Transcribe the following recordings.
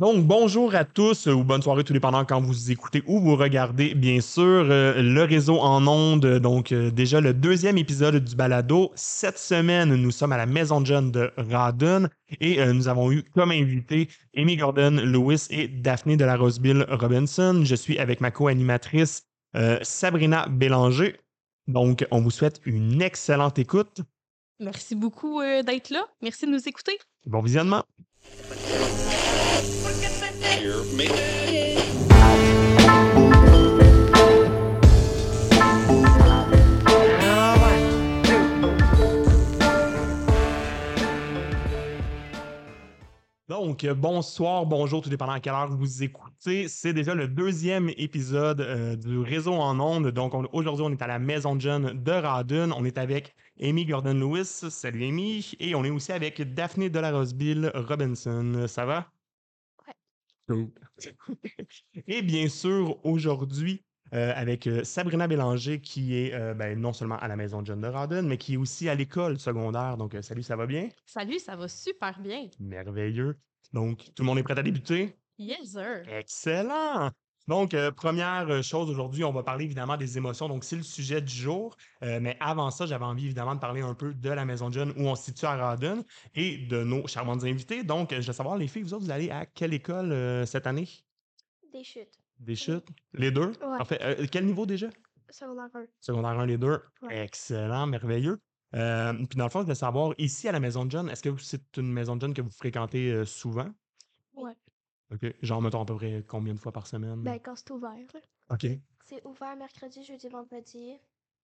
Donc, bonjour à tous ou bonne soirée, tout dépendant quand vous écoutez ou vous regardez, bien sûr, euh, le réseau en ondes. Donc, euh, déjà le deuxième épisode du balado. Cette semaine, nous sommes à la Maison de Jeunes de Radon et euh, nous avons eu comme invité Amy Gordon Lewis et Daphné de la Roseville Robinson. Je suis avec ma co-animatrice Sabrina Bélanger. Donc, on vous souhaite une excellente écoute. Merci beaucoup d'être là. Merci de nous écouter. Bon visionnement. Donc, bonsoir, bonjour, tout dépendant à quelle heure vous écoutez. C'est déjà le deuxième épisode euh, du réseau en ondes. Donc, aujourd'hui, on est à la Maison de de Radun. On est avec Amy Gordon-Lewis. Salut Amy. Et on est aussi avec Daphné de la Roseville Robinson. Ça va? Et bien sûr, aujourd'hui, euh, avec euh, Sabrina Bélanger, qui est euh, ben, non seulement à la maison de John de Radon, mais qui est aussi à l'école secondaire. Donc, salut, ça va bien? Salut, ça va super bien. Merveilleux. Donc, tout le monde est prêt à débuter? Yes, sir. Excellent. Donc, euh, première euh, chose aujourd'hui, on va parler évidemment des émotions. Donc, c'est le sujet du jour. Euh, mais avant ça, j'avais envie évidemment de parler un peu de la Maison de Jeunes où on se situe à Radon et de nos charmantes invités. Donc, je veux savoir, les filles, vous autres, vous allez à quelle école cette année? Des chutes. Des chutes? Les deux? Ouais. En fait, quel niveau déjà? Secondaire 1. Secondaire 1, les deux? Ouais. Excellent, merveilleux. puis dans le fond, je voulais savoir, ici à la Maison de Jeunes, est-ce que c'est une Maison de Jeunes que vous fréquentez souvent? Ouais. OK. Genre, mettons à peu près combien de fois par semaine? Ben, quand c'est ouvert. là. OK. C'est ouvert mercredi, jeudi, vendredi.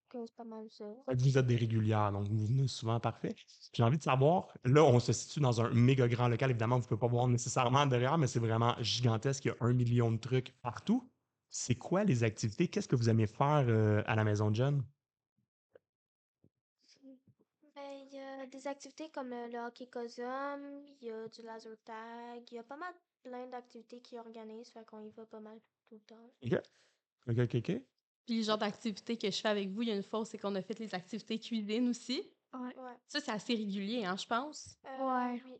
que C'est pas mal ça. Fait que vous êtes des régulières, donc vous venez souvent, parfait. J'ai envie de savoir, là, on se situe dans un méga grand local. Évidemment, vous ne pouvez pas voir nécessairement derrière, mais c'est vraiment gigantesque. Il y a un million de trucs partout. C'est quoi les activités? Qu'est-ce que vous aimez faire euh, à la maison de jeunes? Ben, il y a des activités comme euh, le hockey cosum, il y a du laser tag, il y a pas mal plein d'activités qui organisent, fait qu'on y va pas mal tout le temps. OK. OK, OK, OK. Puis le genre d'activité que je fais avec vous, il y a une fois, c'est qu'on a fait les activités cuisine aussi. Ouais. ouais. Ça, c'est assez régulier, hein, je pense. Euh, Ouais. Oui.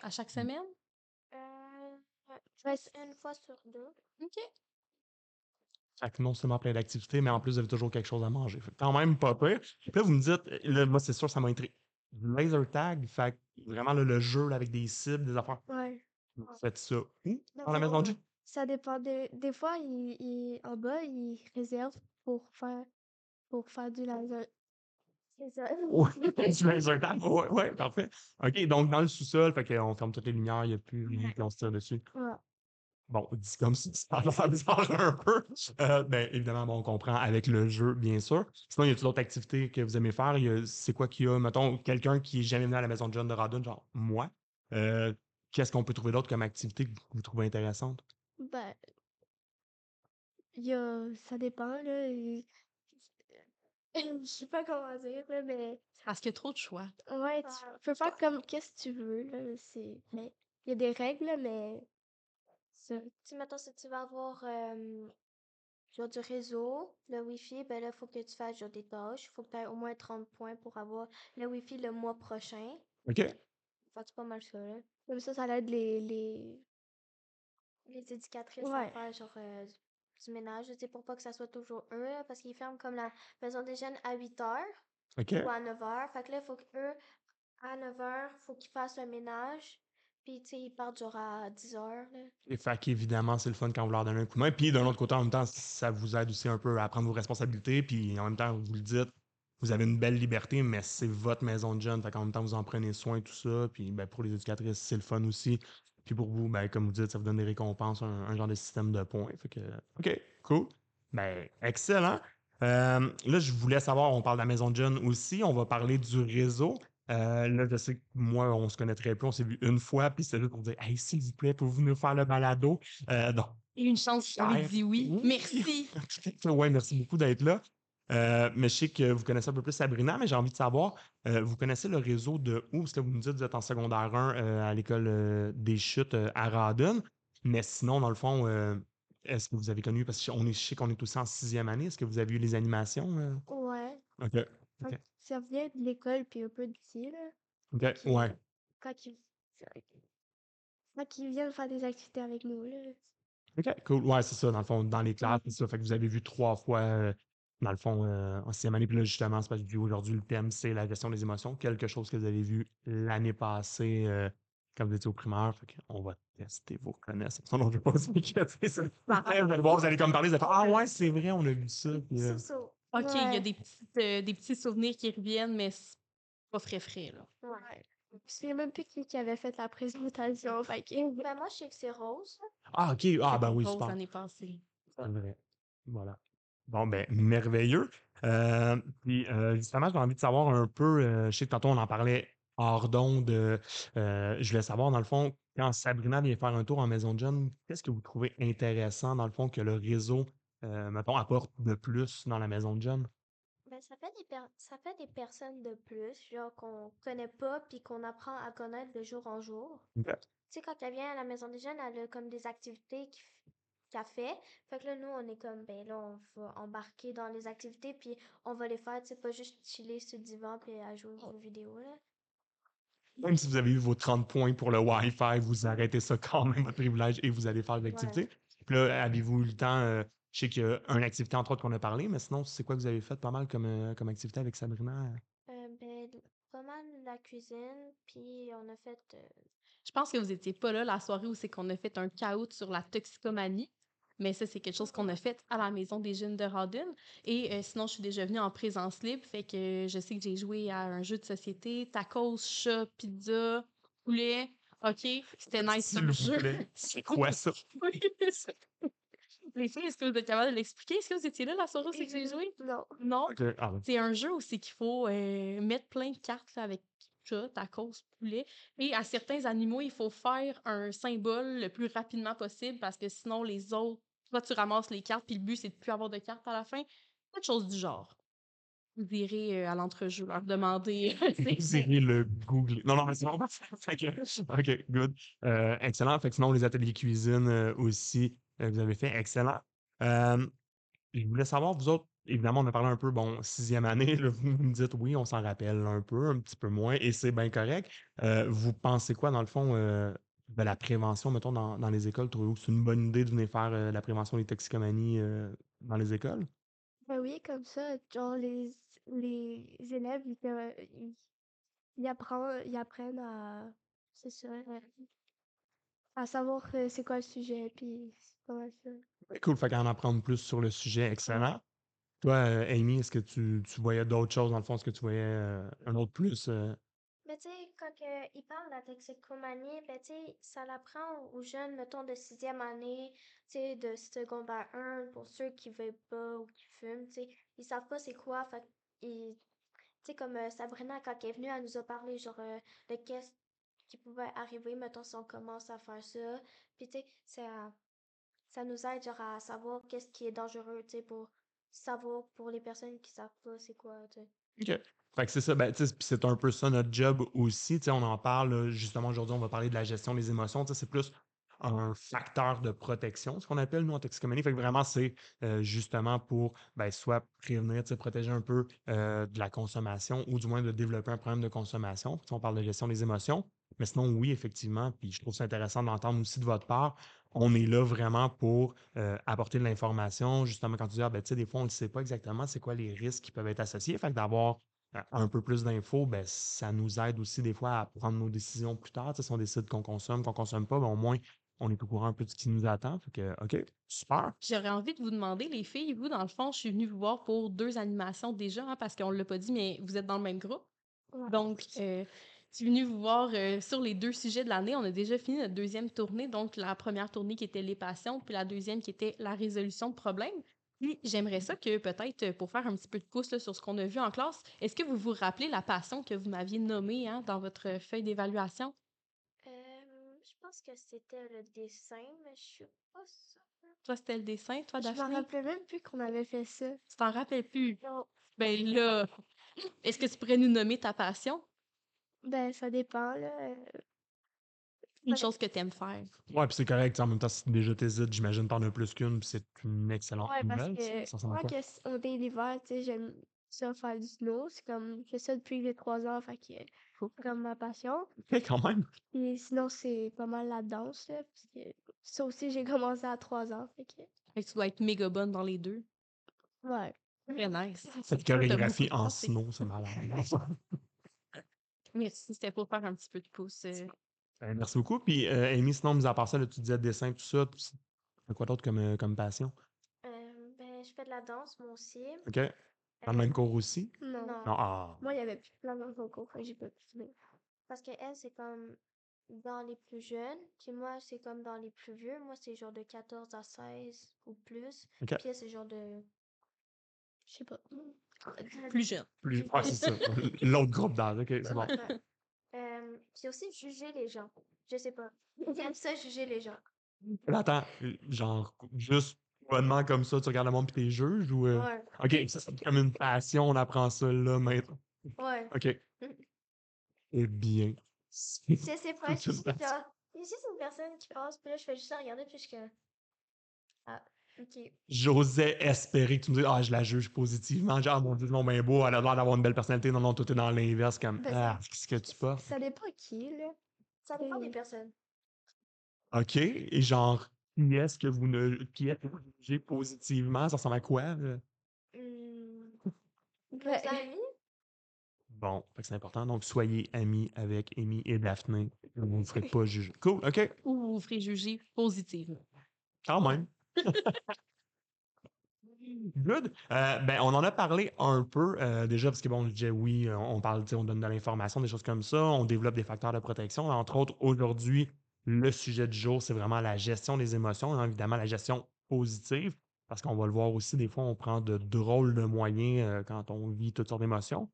À chaque semaine? Euh, ouais. Une fois sur deux. OK. Fait que non seulement plein d'activités, mais en plus, vous avez toujours quelque chose à manger. Fait que quand même pas pire. Puis là, vous me dites, là, moi, c'est sûr, ça m'a intrigué. Laser tag, fait que vraiment là, le jeu là, avec des cibles, des affaires. Ouais. Vous faites ça où? Dans la maison de jeu? Ça dépend. Des, des fois, il, il- en bas, ils réservent pour faire, pour faire du laser. C'est ça. Ouais, du laser tag. Ouais, ouais, parfait. OK, donc dans le sous-sol, fait qu'on ferme toutes les lumières, il n'y a plus rien qu'on se tire dessus. Ouais. Bon, dit comme ça, ça a l'air bizarre un peu. Euh, ben, évidemment, bon, on comprend avec le jeu, bien sûr. Sinon, y a-t-il d'autres activités que vous aimez faire? Y a- C'est quoi qu'il y a, mettons, quelqu'un qui est jamais venu à la maison de John de Radon, genre moi? Euh, Qu'est-ce qu'on peut trouver d'autre comme activité que vous trouvez intéressante? Ben, il y a, ça dépend, là. et- Je sais pas comment dire, là, mais Parce qu'il y a trop de choix. ouais, tu Ouais, peux faire comme qu'est-ce que tu veux, là. C'est, mais il y a des règles, là, mais ça. Tu mettons, si tu vas avoir euh, genre du réseau, le Wi-Fi, ben là, il faut que tu fasses genre des tâches. Il faut que tu aies au moins 30 points pour avoir le Wi-Fi le mois prochain. OK? Fait c'est pas mal ça, là? Comme ça, ça aide les, les, les éducatrices à Ouais. faire genre euh, du ménage, tu sais, pour pas que ça soit toujours eux, là, parce qu'ils ferment comme la maison des jeunes à 8 heures OK. ou à 9 heures. Fait que là, il faut qu'eux, à 9 heures, faut qu'ils fassent le ménage. Puis, tu sais, ils partent genre à 10 heures, là. Et fait qu'évidemment, c'est le fun quand vous leur donnez un coup de main. Puis d'un autre côté, en même temps, ça vous aide aussi un peu à prendre vos responsabilités. Puis en même temps, vous le dites, vous avez une belle liberté, mais c'est votre maison de jeunes. Fait qu'en même temps, vous en prenez soin, tout ça. Puis ben, pour les éducatrices, c'est le fun aussi. Puis pour vous, ben, comme vous dites, ça vous donne des récompenses, un, un genre de système de points. Fait que, OK, cool. Ben, excellent. Euh, là, je voulais savoir, on parle de la maison de jeunes aussi. On va parler du réseau. Euh, là, je sais que moi, on se connaît très peu. On s'est vu une fois, puis c'était juste pour dire Hey, s'il vous plaît, pouvez-vous nous faire le balado? Euh, donc, Et une chance, Cher. dit oui. Oui. Merci. ouais, merci beaucoup d'être là. Euh, mais je sais que vous connaissez un peu plus Sabrina, mais j'ai envie de savoir, euh, vous connaissez le réseau de où? Parce que vous nous dites que vous êtes en secondaire 1 euh, à l'école des chutes à Radon. Mais sinon, dans le fond, est-ce que vous avez connu, parce qu'on est, je sais qu'on est tous en sixième année, est-ce que vous avez eu les animations? Ouais. OK. Ça vient de l'école, puis un peu d'ici, là. OK. Ouais. Quand ils... Fait qu'ils viennent faire des activités avec nous, là. OK, cool. Ouais, c'est ça, dans le fond, dans les classes, c'est ça. Fait que vous avez vu trois fois, dans le fond, euh, en sixième année. Puis là, justement, c'est parce que aujourd'hui, le thème, c'est la gestion des émotions. Quelque chose que vous avez vu l'année passée euh, quand vous étiez au primaire. Fait qu'on va tester vos connaissances. Non, je ne vais pas vous inquiéter. c'est pareil. Vous allez voir, vous allez comme parler, vous allez faire Ah ouais, c'est vrai, on a vu ça. Puis, euh, C'est ça. OK, il y a des, petites, euh, des petits souvenirs qui reviennent, mais c'est pas frais frais, là. Ouais. Je me souviens même plus qui, qui avait fait la présentation. Fait que... Ben, moi, je sais que c'est Rose. Ah, OK. Ah, ben oui, Rose super. l'année passée. C'est vrai. Voilà. Bon, ben, merveilleux. Euh, puis, euh, justement, j'ai envie de savoir un peu, euh, je sais que tantôt on en parlait hors d'onde, je voulais savoir, dans le fond, quand Sabrina vient faire un tour en Maison de Jeune, qu'est-ce que vous trouvez intéressant, dans le fond, que le réseau, mettons, apporte de plus dans la Maison de Jeune? Ben, ça fait des ça fait des personnes de plus, genre qu'on connaît pas puis qu'on apprend à connaître de jour en jour. Tu sais, quand elle vient à la maison des jeunes, elle a comme des activités qui qu'elle fait. Fait que là, nous, on est comme, ben là, on va embarquer dans les activités puis on va les faire, tu sais, pas juste chiller sur le divan puis à jouer aux jeux vidéo, là. Même si vous avez eu vos 30 points pour le Wi-Fi, vous arrêtez ça quand même, votre privilège, et vous allez faire des activités. Puis là, avez-vous eu le temps, euh, je sais qu'il y a une activité entre autres qu'on a parlé, mais sinon, c'est quoi que vous avez fait pas mal comme, euh, comme activité avec Sabrina? Euh, ben, pas mal la cuisine, puis on a fait... euh, Je pense que vous étiez pas là la soirée où c'est qu'on a fait un caout sur la toxicomanie. Mais ça, c'est quelque chose qu'on a fait à la maison des jeunes de Rawdon. Et euh, sinon, je suis déjà venue en présence libre. Fait que je sais que j'ai joué à un jeu de société, tacos, chat, pizza, poulet. OK, c'était nice vous jeu. C'est quoi ça? Oui. Les filles, est-ce que vous êtes capable de l'expliquer? Est-ce que vous étiez là la soirée où c'est que j'ai joué? Non. Non? Ah, C'est un jeu où c'est qu'il faut euh, mettre plein de cartes là, avec chat, tacos, poulet. Et à certains animaux, il faut faire un symbole le plus rapidement possible parce que sinon, les autres, toi, tu ramasses les cartes, puis le but, c'est de plus avoir de cartes à la fin. Quelque chose du genre. Vous irez euh, à l'entrejeu, leur demander. Vous irez le googler. Non, non, mais c'est bon. OK, good. Euh, excellent. Fait que sinon, les ateliers cuisine euh, aussi, euh, vous avez fait excellent. Euh, je voulais savoir, vous autres, évidemment, on a parlé un peu, bon, sixième année, là, vous me dites oui, on s'en rappelle un peu, un petit peu moins, et c'est bien correct. Euh, vous pensez quoi, dans le fond, de la prévention, mettons, dans, dans les écoles? Trouvez-vous que c'est une bonne idée de venir faire euh, la prévention des toxicomanies euh, dans les écoles? Ben oui, comme ça, genre, les, les élèves, ils, euh, ils, ils apprennent, ils apprennent à, c'est ça, euh, à savoir euh, c'est quoi le sujet, puis c'est pas mal ça. Ben, Cool, fait qu'en apprendre plus sur le sujet, excellent. Toi, euh, Amy, est-ce que tu, tu voyais d'autres choses dans le fond? Est-ce que tu voyais euh, un autre plus? euh? Quand que ils parlent de la toxicomanie, ben tu sais, ça l'apprend aux jeunes, mettons, de sixième année, tu sais, de secondaire 1, pour ceux qui veulent pas ou qui fument, tu sais, ils savent pas c'est quoi, fait ils, tu sais, comme euh, Sabrina, quand elle est venue, elle nous a parlé, genre, euh, de qu'est-ce qui pouvait arriver, mettons, si on commence à faire ça, puis tu sais, ça, ça nous aide, genre, à savoir qu'est-ce qui est dangereux, tu sais, pour savoir, pour les personnes qui savent pas c'est quoi, tu sais. Fait que c'est ça, ben, c'est un peu ça notre job aussi. On en parle, là, justement, aujourd'hui, on va parler de la gestion des émotions. C'est plus un facteur de protection, ce qu'on appelle, nous, en toxicomanie. Fait que vraiment, c'est euh, justement pour ben, soit prévenir, protéger un peu euh, de la consommation ou du moins de développer un problème de consommation. On parle de gestion des émotions. Mais sinon, oui, effectivement, puis je trouve ça intéressant d'entendre aussi de votre part, on est là vraiment pour euh, apporter de l'information. Justement, quand tu dis, ah, ben, tu sais, des fois, on ne sait pas exactement c'est quoi les risques qui peuvent être associés. Fait que d'avoir euh, un peu plus d'infos, ben, ça nous aide aussi des fois à prendre nos décisions plus tard. Tu sais, si on décide qu'on consomme, qu'on consomme pas, ben, au moins, on est au courant un peu de ce qui nous attend. Fait que, OK, super. J'aurais envie de vous demander, les filles, vous, dans le fond, je suis venue vous voir pour deux animations déjà, hein, parce qu'on ne l'a pas dit, mais vous êtes dans le même groupe. Ouais. Donc, euh, je suis venue vous voir euh, sur les deux sujets de l'année. On a déjà fini notre deuxième tournée, donc la première tournée qui était les passions, puis la deuxième qui était la résolution de problèmes. Puis j'aimerais ça que peut-être, euh, pour faire un petit peu de pouce là, sur ce qu'on a vu en classe, est-ce que vous vous rappelez la passion que vous m'aviez nommée hein, dans votre feuille d'évaluation? Euh, je pense que c'était le dessin, mais je suis pas sûre. Toi, c'était le dessin, toi, Je m'en Daphné? rappelais même plus qu'on avait fait ça. Tu t'en rappelles plus? Non. Ben là, est-ce que tu pourrais nous nommer ta passion? Ben, ça dépend, là. Une chose que tu aimes faire. Ouais, puis c'est correct. En même temps, si déjà t'hésites, j'imagine t'en as plus qu'une, puis c'est une excellente Ouais, parce nouvelle. ça. que moi, que on est l'hiver, tu sais, j'aime ça faire du snow. C'est comme, je fais ça depuis que j'ai trois ans, fait que comme ma passion. OK, quand même. Et sinon, c'est pas mal la danse, là, parce que ça aussi, j'ai commencé à 3 ans. Fait que, Fait que tu dois être méga bonne dans les deux. ouais. Très nice. Cette chorégraphie en snow, c'est malade. Merci, c'était pour faire un petit peu de pouce. euh. Ben, merci beaucoup. Puis, euh, Amy, sinon, mis à part ça, là, tu disais dessin, tout ça. tu as quoi d'autre comme, euh, comme passion? Euh, ben, je fais de la danse, moi aussi. OK? Dans le même cours aussi? Non. Non, ah. Moi, il y avait plus plein de concours, que j'ai pas pu finir. Parce que elle, c'est comme dans les plus jeunes, puis moi, c'est comme dans les plus vieux. Moi, c'est genre de 14 à 16 ou plus. OK. Puis elle, c'est genre de. Je sais pas. Plus jeune. Plus... Ouais, c'est ça. L'autre groupe d'âge. OK, c'est bon. Puis aussi, juger les gens. Je sais pas. J'aime ça, juger les gens. Là, attends, genre, juste bonnement comme ça, tu regardes le monde puis t'es juges ou. euh, Ouais. OK, ça, c'est comme une passion, on apprend ça là maintenant. Ouais. OK. Eh bien. Je sais pas. C'est Je genre. Il y a juste une personne qui passe, puis là, je fais juste la regarder, puis je suis. Ah, J'osais espérer que tu me dises, ah, je la juge positivement. Genre, ah, mon Dieu, non, ben beau, elle a l'air d'avoir une belle personnalité. Non, non, tout est dans l'inverse. Comme, Ben, ah, qu'est-ce que tu penses? Ça dépend qui, là. Ça dépend des personnes. OK. Et genre, qui est-ce que vous ne. Qui est-ce que vous jugez positivement? Ça ressemble à quoi? là? Nos Ben, amis? Bon, fait que c'est important. Donc, soyez amis avec Amy et Daphné. Vous ne vous ferez pas juger. Cool, OK. Ou vous vous ferez juger positivement. Quand même. Good. Euh, ben, on en a parlé un peu euh, déjà parce que bon, je disais oui, euh, on parle, on donne de l'information, des choses comme ça, on développe des facteurs de protection. Entre autres, aujourd'hui, le sujet du jour, c'est vraiment la gestion des émotions, hein, évidemment la gestion positive, parce qu'on va le voir aussi, des fois, on prend de drôles de moyens quand on vit toutes sortes d'émotions.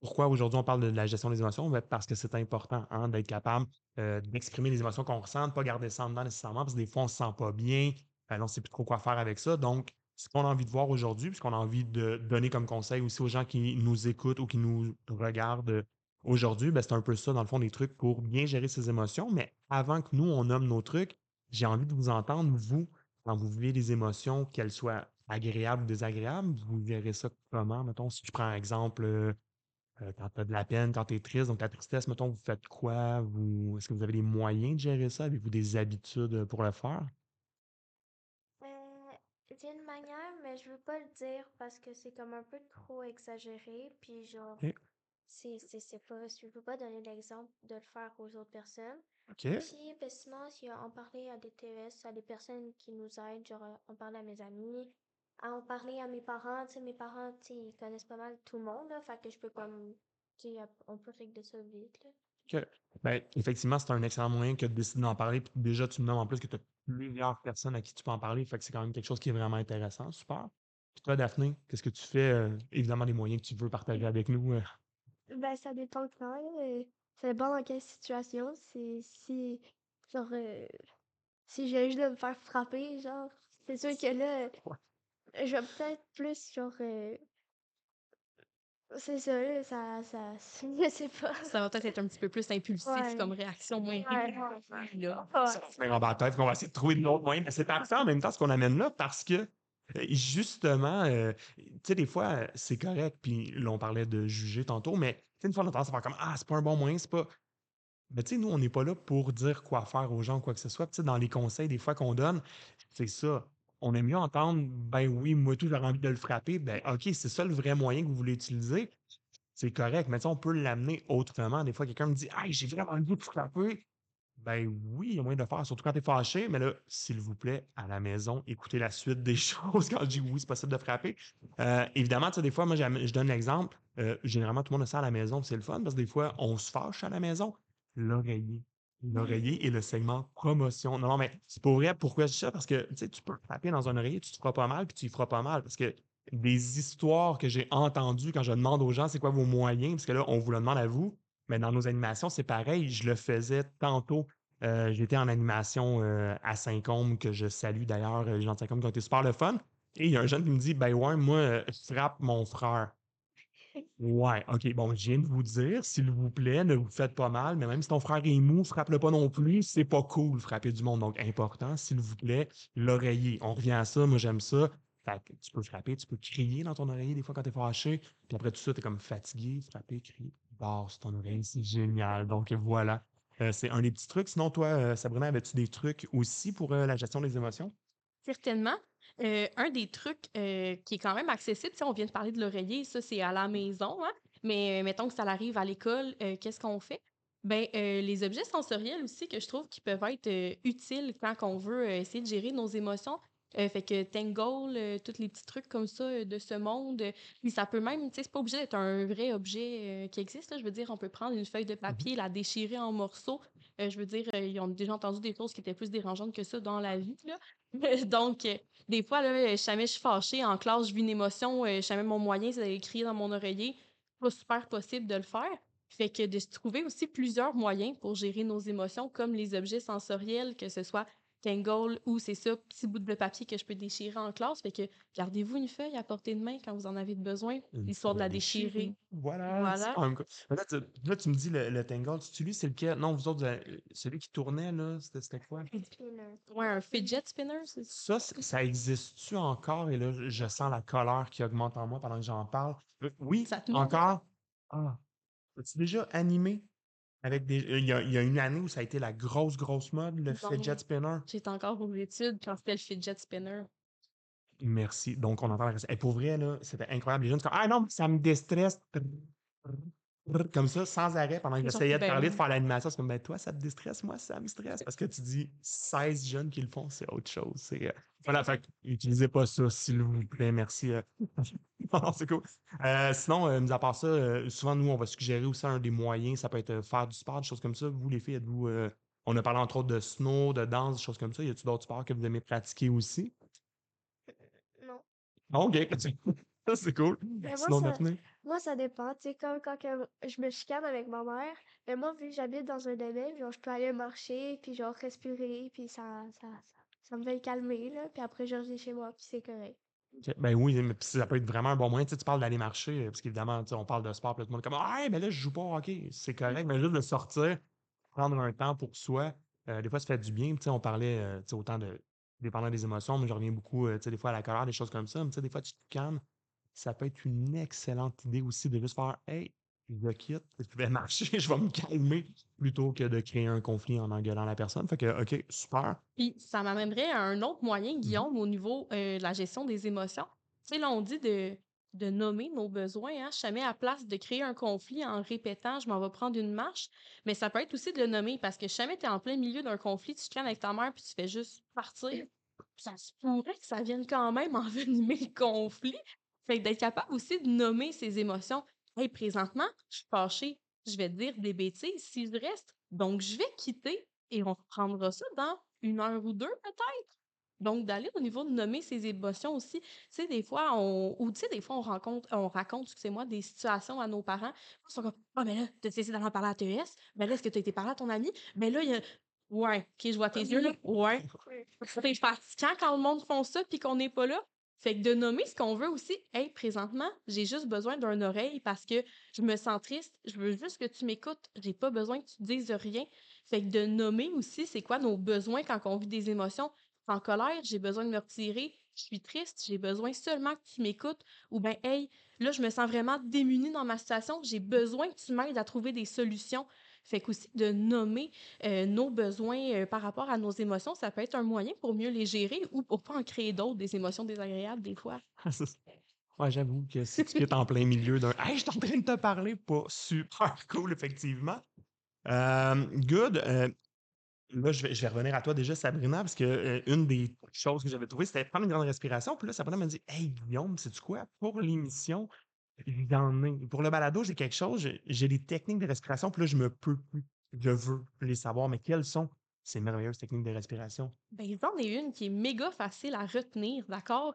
Pourquoi aujourd'hui on parle de la gestion des émotions? Ben, parce que c'est important hein, d'être capable euh, d'exprimer les émotions qu'on ressent, de pas garder ça en dedans nécessairement, parce que des fois, on se sent pas bien, ben, on ne sait plus trop quoi faire avec ça. Donc, ce qu'on a envie de voir aujourd'hui, ce qu'on a envie de donner comme conseil aussi aux gens qui nous écoutent ou qui nous regardent aujourd'hui, ben, c'est un peu ça, dans le fond, des trucs pour bien gérer ses émotions. Mais avant que nous, on nomme nos trucs, j'ai envie de vous entendre, vous, quand vous vivez des émotions, qu'elles soient agréables ou désagréables, vous verrez ça comment? Mettons, si je prends un exemple, euh, euh, quand tu as de la peine, quand tu es triste, donc ta tristesse, mettons, vous faites quoi? Vous, est-ce que vous avez des moyens de gérer ça? Avez-vous des habitudes pour le faire? Euh, j'ai une manière, mais je veux pas le dire parce que c'est comme un peu trop exagéré. Puis genre, Ok. c'est, c'est, c'est pas, je veux pas donner l'exemple de le faire aux autres personnes. OK. Puis ben, sinon, si on parlait à des TES, à des personnes qui nous aident, genre euh, on parlait à mes amis, à en parler à mes parents, tu sais, mes parents, tu sais, ils connaissent pas mal tout le monde, là, fait que je peux comme, tu sais, on peut régler ça vite, là. OK. Ben, effectivement, c'est un excellent moyen que de décider d'en parler. Puis déjà, tu me nommes en plus que tu as plusieurs personnes à qui tu peux en parler. Fait que c'est quand même quelque chose qui est vraiment intéressant. Super. Puis toi, Daphné, qu'est-ce que tu fais? euh, évidemment, des moyens que tu veux partager avec nous. euh? Ben, ça dépend quand, là. Ça dépend dans quelle situation. C'est si, genre, euh, si j'ai juste de me faire frapper, genre, c'est sûr que là, je vais peut-être plus, genre, euh, c'est ça, ça, ça, je sais pas. Ça va peut-être être un petit peu plus impulsif Ouais. comme réaction, moins Ouais. là. Ça va On va essayer de trouver de l'autre moyen. Mais c'est parfait en même temps ce qu'on amène là parce que euh, justement, euh, tu sais, des fois, c'est correct. Puis là, on parlait de juger tantôt, mais tu sais, une fois, on a tendance à faire comme Ah, c'est pas un bon moyen, c'est pas. Mais tu sais, nous, on n'est pas là pour dire quoi faire aux gens ou quoi que ce soit. Puis, Tu sais, dans les conseils, des fois qu'on donne, c'est ça. On aime mieux entendre, ben oui, moi tout, j'aurais envie de le frapper. Ben, OK, c'est ça le vrai moyen que vous voulez utiliser. C'est correct. Mais on peut l'amener autrement. Des fois, quelqu'un me dit, hey, j'ai vraiment envie de frapper. Ben oui, il y a moyen de le faire, surtout quand tu es fâché. Mais là, s'il vous plaît, à la maison, écoutez la suite des choses quand je dis oui, c'est possible de frapper. Euh, évidemment, tu sais, des fois, moi, je donne l'exemple. euh, généralement, tout le monde a ça à la maison, c'est le fun parce que des fois, on se fâche à la maison. L'oreiller. L'oreiller et le segment promotion. Non, non, mais c'est pour vrai. Pourquoi je dis ça? Parce que tu sais, tu peux frapper dans un oreiller, tu te feras pas mal, puis tu y feras pas mal. Parce que des histoires que j'ai entendues quand je demande aux gens c'est quoi vos moyens, parce que là, on vous le demande à vous, mais dans nos animations, c'est pareil. Je le faisais tantôt. Euh, J'étais en animation euh, à Saint-Côme, que je salue d'ailleurs, euh, les gens de Saint-Côme qui ont été super le fun. Et il y a un jeune qui me dit Ben ouais, moi, je frappe mon frère. Ouais, ok, bon, je viens de vous dire, s'il vous plaît, ne vous faites pas mal, mais même si ton frère est mou, frappe-le pas non plus, c'est pas cool frapper du monde. Donc, important, s'il vous plaît, l'oreiller. On revient à ça, moi j'aime ça. Fait que tu peux frapper, tu peux crier dans ton oreiller des fois quand t'es fâché, puis après tout ça, t'es comme fatigué, frapper, crier. barre ton oreille, c'est génial. Donc voilà, euh, c'est un des petits trucs. Sinon, toi, euh, Sabrina, avais-tu des trucs aussi pour euh, la gestion des émotions? Certainement. Euh, un des trucs euh, qui est quand même accessible, on vient de parler de l'oreiller, ça c'est à la maison, hein, mais euh, mettons que ça arrive à l'école, qu'est-ce qu'on fait? Ben, les objets sensoriels aussi que je trouve qui peuvent être utiles quand on veut essayer de gérer nos émotions. Fait que Tangle, tous les petits trucs comme ça de ce monde. puis ça peut même, tu sais, c'est pas obligé d'être un vrai objet qui existe. là. Je veux dire, on peut prendre une feuille de papier, la déchirer en morceaux. Je veux dire, ils ont déjà entendu des choses qui étaient plus dérangeantes que ça dans la vie. Là. Donc, des fois, là, jamais je suis fâchée en classe, je vis une émotion, euh, jamais mon moyen, c'est d'aller crier dans mon oreiller. Pas super possible de le faire. Fait que de se trouver aussi plusieurs moyens pour gérer nos émotions, comme les objets sensoriels, que ce soit Tangle ou c'est ça, petit bout de papier que je peux déchirer en classe. Fait que gardez-vous une feuille à portée de main quand vous en avez besoin, Une histoire de la déchirer. Voilà, cool. Mais Là, tu, là, tu me dis le, le Tangle, tu lui, c'est lequel? Non, vous autres, euh, celui qui tournait, là, c'était c'était quoi? Ouais, un fidget spinner, c'est ça? Ça, existe-tu encore? Et là, je- sens la colère qui augmente en moi pendant que j'en parle. Euh, Oui, Ça te manque? encore. Ah. As-tu déjà animé? Avec des. Il y a, il y a une année où ça a été la grosse, grosse mode, le fidget spinner. J'étais encore aux études quand c'était le fidget spinner. Merci. Donc, on entend la Et pour vrai, là, c'était incroyable. Les jeunes sont comme Ah non, ça me déstresse. Comme ça, sans arrêt, pendant que j'essayais de parler, de faire l'animation. C'est comme, ben toi, ça te déstresse, moi, ça me stresse. Parce que tu dis 16 jeunes qui le font, c'est autre chose. C'est, euh, Voilà, fait que, utilisez pas ça, s'il vous plaît. Merci. euh. Non, c'est cool. Euh, sinon, euh, mis à part ça, euh, souvent, nous, on va suggérer aussi un des moyens. Ça peut être euh, faire du sport, des choses comme ça. Vous, les filles, êtes-vous. euh, on a parlé entre autres de snow, de danse, des choses comme ça. Y a-t-il d'autres sports que vous aimez pratiquer aussi? Non. OK. C'est cool. Mais moi, ça- Daphné? Moi, ça dépend. Tu sais, comme quand que je me chicane avec ma mère, mais moi, vu que j'habite dans un domaine, genre, je peux aller marcher, puis genre, respirer, puis ça, ça, ça, ça me fait calmer, là. Puis après, je reviens chez moi, puis c'est correct. Ben oui, mais puis ça peut être vraiment un bon moyen. Tu, sais, tu parles d'aller marcher, euh, parce qu'évidemment, tu sais, on parle de sport, puis tout le monde est comme Ah, mais là, je joue pas au hockey. C'est correct, mais juste de sortir, prendre un temps pour soi, euh, des fois, ça fait du bien. Tu sais, on parlait euh, tu sais, autant de dépendant des émotions, mais je reviens beaucoup, euh, tu sais, des fois à la colère, des choses comme ça. Mais tu sais, des fois, tu te calmes. Ça peut être une excellente idée aussi de juste faire Hey, je quitte, je vais marcher, je vais me calmer, plutôt que de créer un conflit en engueulant la personne. Fait que, OK, super. Puis ça m'amènerait à un autre moyen, Mmh Guillaume, au niveau euh, de la gestion des émotions. Tu sais, là, on dit de, de nommer nos besoins. Hein? Jamais à place de créer un conflit en répétant je m'en vais prendre une marche. Mais ça peut être aussi de le nommer parce que jamais tu es en plein milieu d'un conflit, tu te calmes avec ta mère puis tu fais juste partir. Ça se pourrait que ça vienne quand même envenimer le conflit. Fait que d'être capable aussi de nommer ses émotions. Hey, présentement, je suis fâchée. Je vais dire des bêtises si je reste. Donc, je vais quitter et on reprendra ça dans une heure ou deux, peut-être. Donc, d'aller au niveau de nommer ses émotions aussi. Tu sais, des fois, on, ou tu sais, des fois, on rencontre, on raconte, excusez-moi, des situations à nos parents. Ils sont comme, ah, mais là, t'as essayé d'aller en parler à TES? Mais là, est-ce que t'as été parler à ton ami? Mais là, il y a, ouais, ok, je vois tes yeux, là. Ouais. C'est fatigant quand le monde font ça puis qu'on n'est pas là? Fait que de nommer ce qu'on veut aussi. Hey, présentement, j'ai juste besoin d'une oreille parce que je me sens triste. Je veux juste que tu m'écoutes. J'ai pas besoin que tu dises rien. Fait que de nommer aussi, c'est quoi nos besoins quand on vit des émotions? En colère, j'ai besoin de me retirer. Je suis triste, j'ai besoin seulement que tu m'écoutes. Ou ben, hey, là, je me sens vraiment démunie dans ma situation. J'ai besoin que tu m'aides à trouver des solutions. Fait qu'aussi de nommer euh, nos besoins euh, par rapport à nos émotions, ça peut être un moyen pour mieux les gérer ou pour pas en créer d'autres, des émotions désagréables des fois. C'est. Ouais, j'avoue que si tu quittes en plein milieu d'un Hey, je suis en train de te parler, pas super cool, effectivement. Euh, good. euh, là, je vais, je vais revenir à toi déjà, Sabrina, parce que euh, une des choses que j'avais trouvées, c'était prendre une grande respiration. Puis là, Sabrina m'a dit Hey, Guillaume, sais-tu quoi? Pour l'émission, j'en ai. Pour le balado, j'ai quelque chose, j'ai- des techniques de respiration, puis là, je me peux plus. Je veux les savoir, mais quelles sont ces merveilleuses techniques de respiration? Ben, j'en ai une qui est méga facile à retenir, d'accord?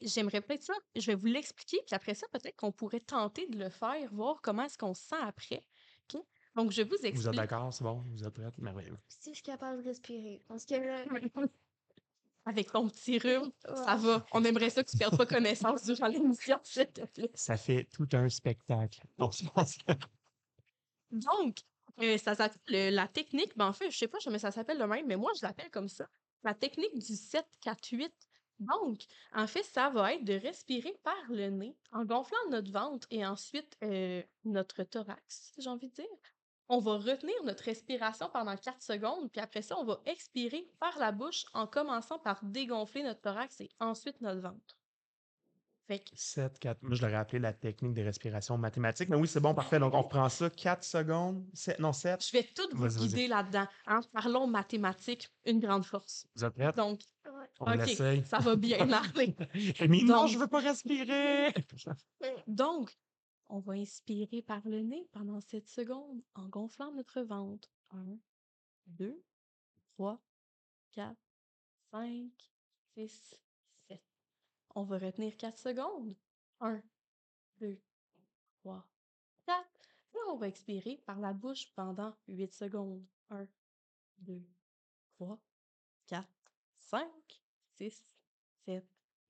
J'aimerais peut-être ça, je vais vous l'expliquer, puis après ça, peut-être qu'on pourrait tenter de le faire, voir comment est-ce qu'on se sent après. OK? Donc, je vous Vous êtes explique. d'accord? C'est bon? Vous êtes prêts? Merveilleux. Si je suis capable de respirer. Parce que là, Avec ton petit rhume, ça va. On aimerait ça que tu perdes pas connaissance durant l'émission, s'il te plaît. Ça fait tout un spectacle. Donc, je pense que Donc, euh, ça s'appelle le- la technique, ben en fait, je sais pas jamais ça s'appelle le même, mais moi je l'appelle comme ça. La technique du 7-4-8. Donc, en fait, ça va être de respirer par le nez en gonflant notre ventre et ensuite euh, notre thorax, j'ai envie de dire. On va retenir notre respiration pendant 4 secondes, puis après ça, on va expirer par la bouche en commençant par dégonfler notre thorax et ensuite notre ventre. Fait que 7, 4. Moi, je l'aurais appelé la technique des respirations mathématiques. Mais oui, c'est bon, parfait. Donc, on reprend ça. 4 secondes. 7, non, 7. je vais tout vous guider là-dedans. hein. Parlons mathématiques, une grande force. Vous êtes prêts? Donc. On OK, l'essaye. ça va bien aller. Amy, non, je veux pas respirer. Donc, on va inspirer par le nez pendant 7 secondes en gonflant notre ventre. 1, 2, 3, 4, 5, 6, 7. On va retenir 4 secondes. 1, 2, 3, 4. Là, on va expirer par la bouche pendant 8 secondes. 1, 2, 3, 4, 5, 6, 7,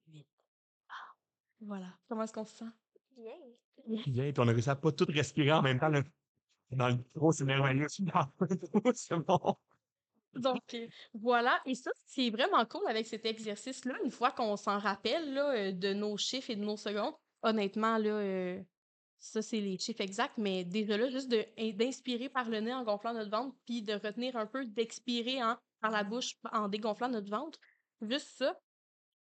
8. Ah, voilà. Comment est-ce qu'on se sent? Bien. Bien, puis on a réussi à pas tout respirer en même temps. là. Dans le micro, c'est merveilleux. C'est bon. Donc, euh, voilà. Et ça, ce qui est vraiment cool avec cet exercice-là, une fois qu'on s'en rappelle là, euh, de nos chiffres et de nos secondes, honnêtement, là, euh, ça, c'est les chiffres exacts, mais déjà là, juste in- d'inspirer par le nez en gonflant notre ventre, puis de retenir un peu, d'expirer en- par la bouche en dégonflant notre ventre, juste ça,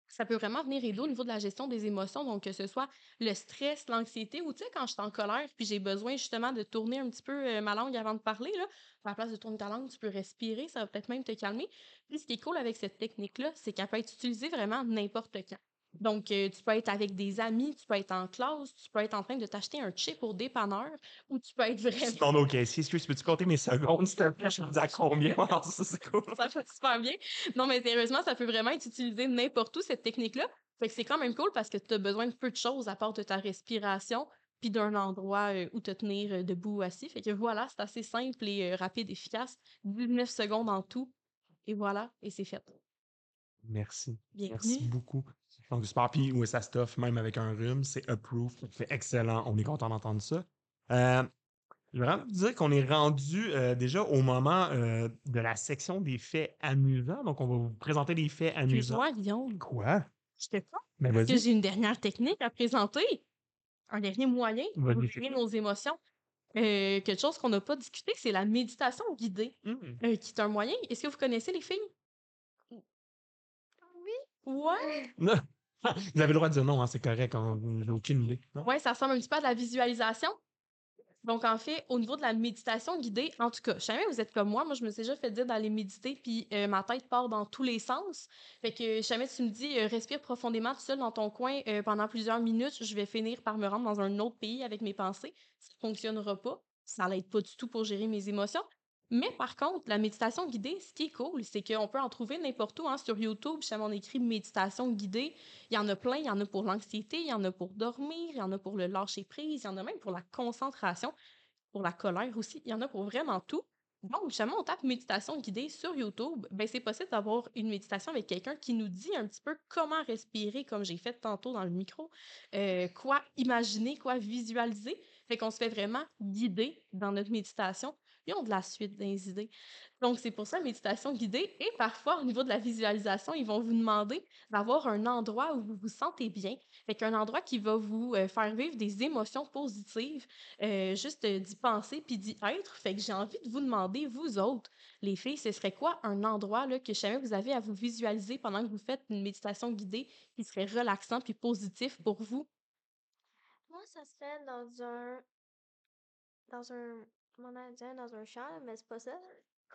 ça peut vraiment venir aider au niveau de la gestion des émotions. Donc, que ce soit le stress, l'anxiété, ou tu sais, quand je suis en colère, puis j'ai besoin justement de tourner un petit peu euh, ma langue avant de parler, là, à la place de tourner ta langue, tu peux respirer, ça va peut-être même te calmer. Puis ce qui est cool avec cette technique-là, c'est qu'elle peut être utilisée vraiment n'importe quand. Donc, euh, tu peux être avec des amis, tu peux être en classe, tu peux être en train de t'acheter un chip au dépanneur, ou tu peux être vraiment... Sinon, OK, si excuse, peux-tu compter mes secondes, s'il te plaît? Je me dis à combien? Ça, fait super bien. Non, mais sérieusement, ça peut vraiment être utilisé n'importe où, cette technique-là. Fait que c'est quand même cool parce que tu as besoin de peu de choses à part de ta respiration puis d'un endroit euh, où te tenir euh, debout ou assis. Fait que voilà, c'est assez simple et rapide, efficace. 19 secondes en tout. Et voilà, et c'est fait. Merci. Bienvenue. Merci beaucoup. Donc, super. Puis, oui, ça stuff, même avec un rhume, c'est approved. C'est excellent. On est content d'entendre ça. Euh, je vais vraiment vous dire qu'on est rendu euh, déjà au moment euh, de la section des faits amusants. Donc, on va vous présenter des faits amusants. Excuse-moi, Guillaume. Quoi? Je te pas Ben, que vas-y. j'ai une dernière technique à présenter. Un dernier moyen pour Vas-y. gérer nos émotions. Euh, quelque chose qu'on n'a pas discuté, c'est la méditation guidée, euh, qui est un moyen. Est-ce que vous connaissez les filles? Oui. Ouais. Vous avez le droit de dire non, hein, c'est correct. on- J'ai aucune idée. Ouais, ça ressemble un petit peu à de la visualisation. Donc, en fait, au niveau de la méditation guidée, en tout cas, jamais vous êtes comme moi. Moi, je me suis déjà fait dire d'aller méditer, puis euh, ma tête part dans tous les sens. Fait que jamais tu me dis, euh, respire profondément tout seul dans ton coin euh, pendant plusieurs minutes, je vais finir par me rendre dans un autre pays avec mes pensées. Ça fonctionnera pas. Ça l'aide pas du tout pour gérer mes émotions. Mais par contre, la méditation guidée, ce qui est cool, c'est qu'on peut en trouver n'importe où. Hein, sur YouTube, jamais on écrit méditation guidée. Il y en a plein. Il y en a pour l'anxiété, il y en a pour dormir, il y en a pour le lâcher prise, il y en a même pour la concentration, pour la colère aussi. Il y en a pour vraiment tout. Donc, jamais on tape méditation guidée sur YouTube, ben c'est possible d'avoir une méditation avec quelqu'un qui nous dit un petit peu comment respirer, comme j'ai fait tantôt dans le micro, euh, quoi imaginer, quoi visualiser. Fait qu'on se fait vraiment guider dans notre méditation. Ils ont de la suite des idées. Donc, c'est pour ça, méditation guidée. Et parfois, au niveau de la visualisation, ils vont vous demander d'avoir un endroit où vous vous sentez bien. Fait qu'un endroit qui va vous euh, faire vivre des émotions positives, euh, juste euh, d'y penser puis d'y être. Fait que j'ai envie de vous demander, vous autres, les filles, ce serait quoi un endroit là, que jamais vous avez à vous visualiser pendant que vous faites une méditation guidée qui serait relaxant puis positif pour vous? Moi, ça serait dans un. Dans un. Comment on a dit? Dans un champ, là, mais c'est pas ça.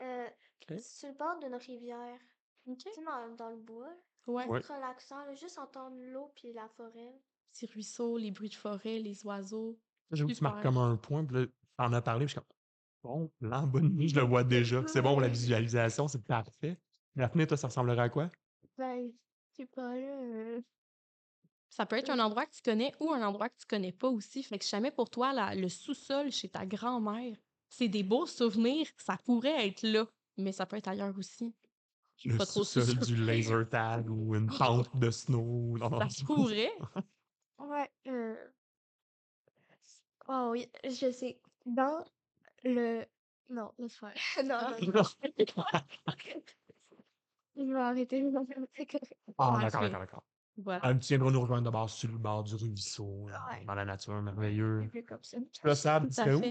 Euh, Ok. sur le bord d'une rivière. OK. Tu sais, dans, dans le bois. Ouais. Ouais. Relaxant, là, juste entendre l'eau puis la forêt. Petits ruisseaux, les bruits de forêt, les oiseaux. J'avoue que tu marques Super. comme un point, puis là, t'en as parlé, puis je suis comme, bon, plan, bonne nuit, je le vois déjà. C'est bon pour la visualisation, c'est parfait. Daphné, toi, ça ressemblerait à quoi? Ben, je sais pas, là. euh, Ça peut être un endroit que tu connais ou un endroit que tu connais pas aussi. Fait que jamais pour toi, la- le sous-sol chez ta grand-mère, c'est des beaux souvenirs, ça pourrait être là, mais ça peut être ailleurs aussi. Le pas trop sûr. du laser tag ou une pente de snow. Non, Ça se pourrait. Ouais. euh, Oh oui, je sais. Dans le. Non, laisse faire. non, non, non. Je vais arrêter. Ah, Ouais, d'accord, d'accord, d'accord. Voilà. Ah, tu viendras nous rejoindre de bord sur le bord du ruisseau, Ouais. dans la nature, peu comme ça. Là, Sab, tu où?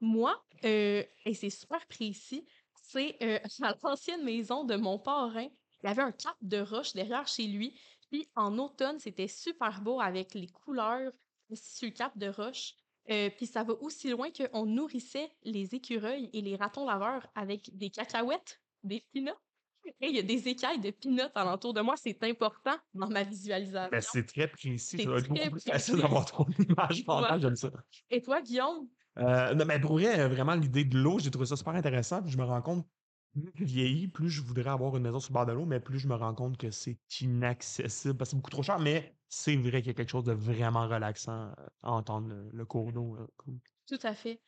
Moi, euh, et c'est super précis, c'est euh, à l'ancienne maison de mon parrain. Il y avait un cap de roche derrière chez lui. Puis en automne, c'était super beau avec les couleurs sur le cap de roche. Euh, puis ça va aussi loin qu'on nourrissait les écureuils et les ratons laveurs avec des cacahuètes, des peanuts. Et il y a des écailles de peanuts alentour de moi. C'est important dans ma visualisation. Ben, c'est très précis. Ça doit être beaucoup plus facile d'avoir ton image mentale, j'aime ça. Et toi, Guillaume? Euh, non, mais pour vrai, euh, vraiment, l'idée de l'eau, j'ai trouvé ça super intéressant. Je me rends compte, plus je vieillis, plus je voudrais avoir une maison sur le bord de l'eau, mais plus je me rends compte que c'est inaccessible parce que c'est beaucoup trop cher. Mais c'est vrai qu'il y a quelque chose de vraiment relaxant euh, à entendre le, cours d'eau. Tout à fait.